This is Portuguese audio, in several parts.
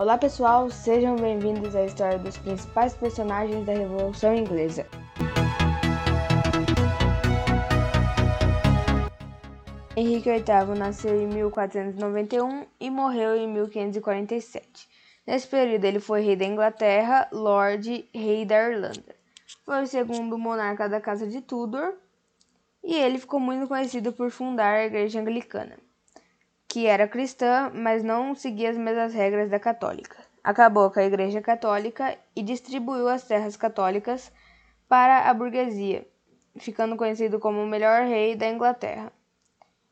Olá pessoal, sejam bem-vindos à história dos principais personagens da Revolução Inglesa. Henrique VIII nasceu em 1491 e morreu em 1547. Nesse período, ele foi rei da Inglaterra, Lord Rei da Irlanda. Foi o segundo monarca da Casa de Tudor e ele ficou muito conhecido por fundar a Igreja Anglicana que era cristã, mas não seguia as mesmas regras da católica. Acabou com a Igreja Católica e distribuiu as terras católicas para a burguesia, ficando conhecido como o melhor rei da Inglaterra.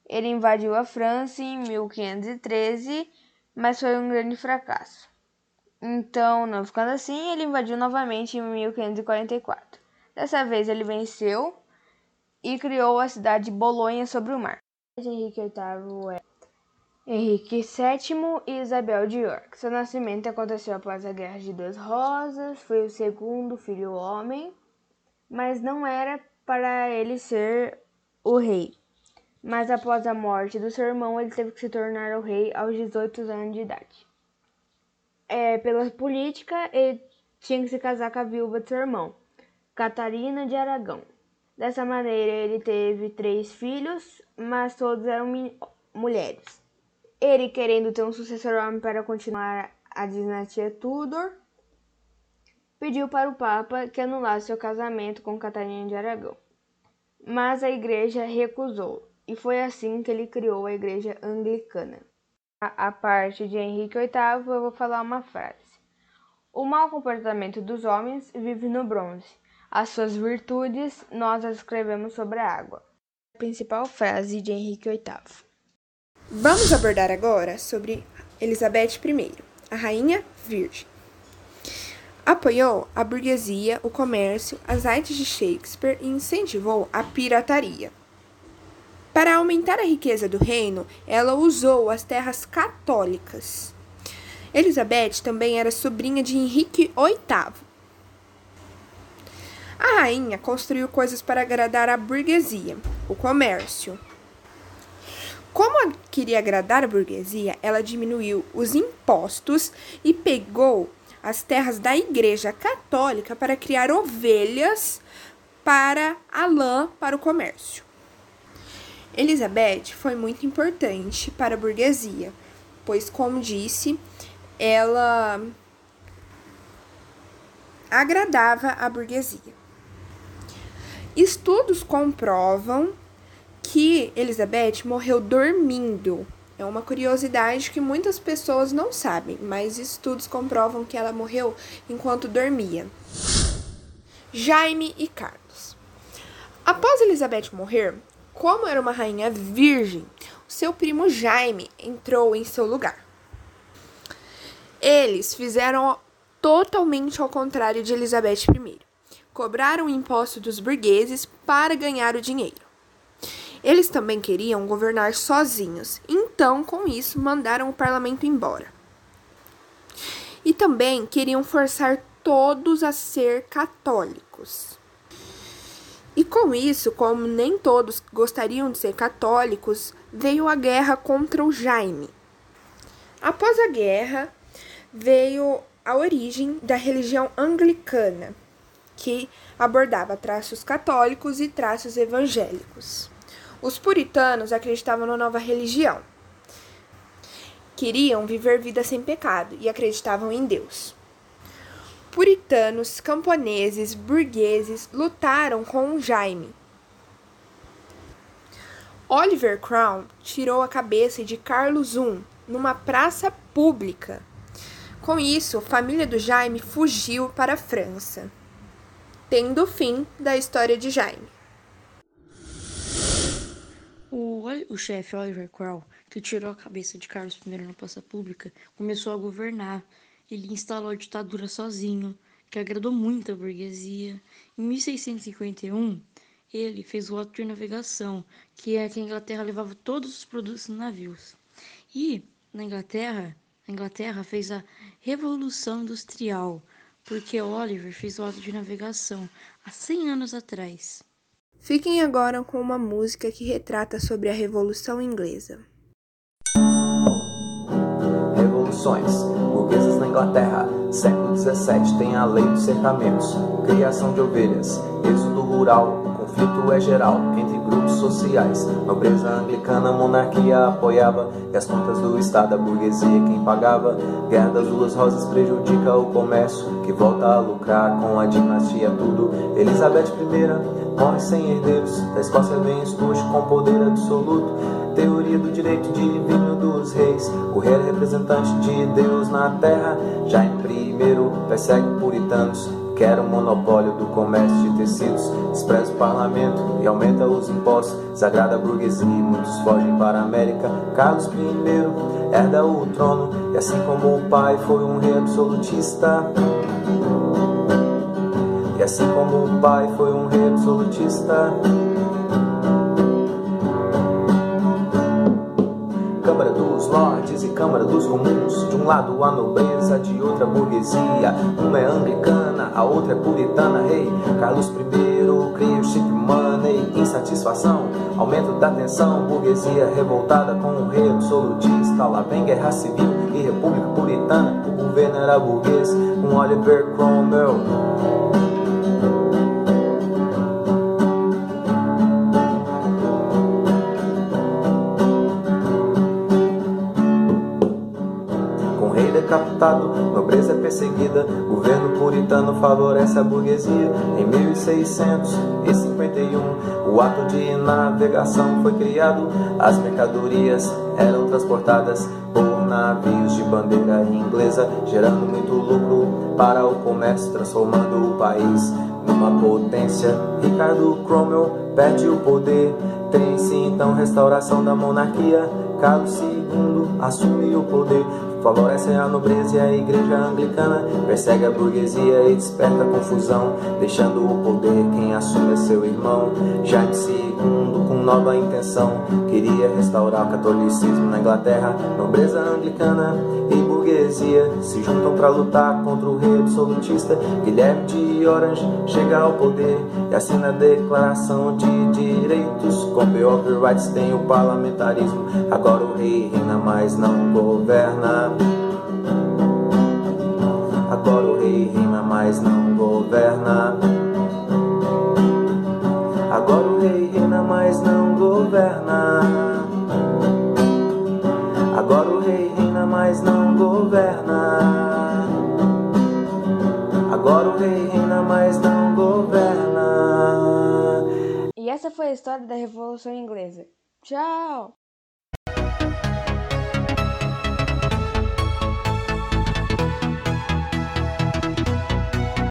Ele invadiu a França em 1513, mas foi um grande fracasso. Então, não ficando assim, ele invadiu novamente em 1544. Dessa vez ele venceu e criou a cidade de Bolonha sobre o mar. Henrique VIII Henrique VII e Isabel de York. Seu nascimento aconteceu após a Guerra de Duas Rosas, foi o segundo filho homem, mas não era para ele ser o rei. Mas após a morte do seu irmão, ele teve que se tornar o rei aos 18 anos de idade. É, pela política, ele tinha que se casar com a viúva de seu irmão, Catarina de Aragão. Dessa maneira, ele teve três filhos, mas todos eram mulheres. Ele, querendo ter um sucessor homem para continuar a dinastia Tudor, pediu para o Papa que anulasse seu casamento com Catarina de Aragão. Mas a igreja recusou, e foi assim que ele criou a igreja anglicana. A, parte de Henrique VIII, eu vou falar uma frase. O mau comportamento dos homens vive no bronze. As suas virtudes nós as escrevemos sobre a água. A principal frase de Henrique VIII. Vamos abordar agora sobre Elizabeth I, a Rainha Virgem. Apoiou a burguesia, o comércio, as artes de Shakespeare e incentivou a pirataria. Para aumentar a riqueza do reino, ela usou as terras católicas. Elizabeth também era sobrinha de Henrique VIII. A rainha construiu coisas para agradar a burguesia, o comércio, como queria agradar a burguesia, ela diminuiu os impostos e pegou as terras da Igreja Católica para criar ovelhas para a lã para o comércio. Elizabeth foi muito importante para a burguesia, pois, como disse, ela agradava a burguesia. Estudos comprovam que Elizabeth morreu dormindo. É uma curiosidade que muitas pessoas não sabem, mas estudos comprovam que ela morreu enquanto dormia. Jaime e Carlos. Após Elizabeth morrer, como era uma rainha virgem, seu primo Jaime entrou em seu lugar. Eles fizeram totalmente ao contrário de Elizabeth I. Cobraram o imposto dos burgueses para ganhar o dinheiro. Eles também queriam governar sozinhos, então, com isso, mandaram o parlamento embora. E também queriam forçar todos a ser católicos. E com isso, como nem todos gostariam de ser católicos, veio a guerra contra o Jaime. Após a guerra, veio a origem da religião anglicana, que abordava traços católicos e traços evangélicos. Os puritanos acreditavam na nova religião. Queriam viver vida sem pecado e acreditavam em Deus. Puritanos, camponeses, burgueses lutaram com Jaime. Oliver Crown tirou a cabeça de Carlos I numa praça pública. Com isso, a família do Jaime fugiu para a França, tendo o fim da história de Jaime. O, o chefe Oliver Cromwell, que tirou a cabeça de Carlos I na praça pública, começou a governar. Ele instalou a ditadura sozinho, que agradou muito a burguesia. Em 1651, ele fez o ato de navegação, que é que a Inglaterra levava todos os produtos nos navios. E na Inglaterra, a Inglaterra fez a Revolução Industrial, porque Oliver fez o ato de navegação há 100 anos atrás. Fiquem agora com uma música que retrata sobre a Revolução Inglesa. Revoluções burguesas na Inglaterra. Século XVII tem a lei dos cercamentos, criação de ovelhas, êxodo rural, conflito é geral entre grupos sociais. Nobreza anglicana, monarquia apoiava e as contas do Estado, a burguesia quem pagava. Guerra das duas rosas prejudica o comércio que volta a lucrar com a dinastia tudo. Elizabeth I morre sem herdeiros, da Escócia vem Stuart com poder absoluto. Teoria do direito divino dos reis, o rei é representante de Deus na terra. Já em primeiro persegue puritanos quer o monopólio do comércio de tecidos, despreza o parlamento e aumenta os impostos, desagrada a burguesia e muitos fogem para a América. Carlos I herda o trono e assim como o pai foi um rei absolutista. E assim como o pai foi um rei absolutista. Câmara dos Lordes e Câmara dos Comuns. De um lado a nobreza, de outra a burguesia. Uma é anglicana, a outra é puritana. Rei hey, Carlos I cria o chip money, insatisfação, aumento da tensão. Burguesia revoltada com o rei absolutista. Lá vem guerra civil e república puritana. O governo era burguês, com Oliver Cromwell. decapitado, nobreza é perseguida, governo puritano favorece a burguesia. Em 1651, o ato de navegação foi criado, as mercadorias eram transportadas por navios de bandeira inglesa, gerando muito lucro para o comércio, transformando o país numa potência. Ricardo Cromwell perde o poder, tem-se então restauração da monarquia. Carlos II assume o poder, favorece a nobreza e a igreja anglicana, persegue a burguesia e desperta confusão, deixando o poder quem assume é seu irmão. Jaime II, com nova intenção, queria restaurar o catolicismo na Inglaterra, nobreza anglicana e burguesia se juntam para lutar contra o rei absolutista. Guilherme de Orange chega ao poder e assina a declaração de direitos. Com of Rights tem o parlamentarismo. Agora o rei reina, mas não governa. Agora o rei reina, mas não governa. mas não governa. E essa foi a história da Revolução Inglesa. Tchau!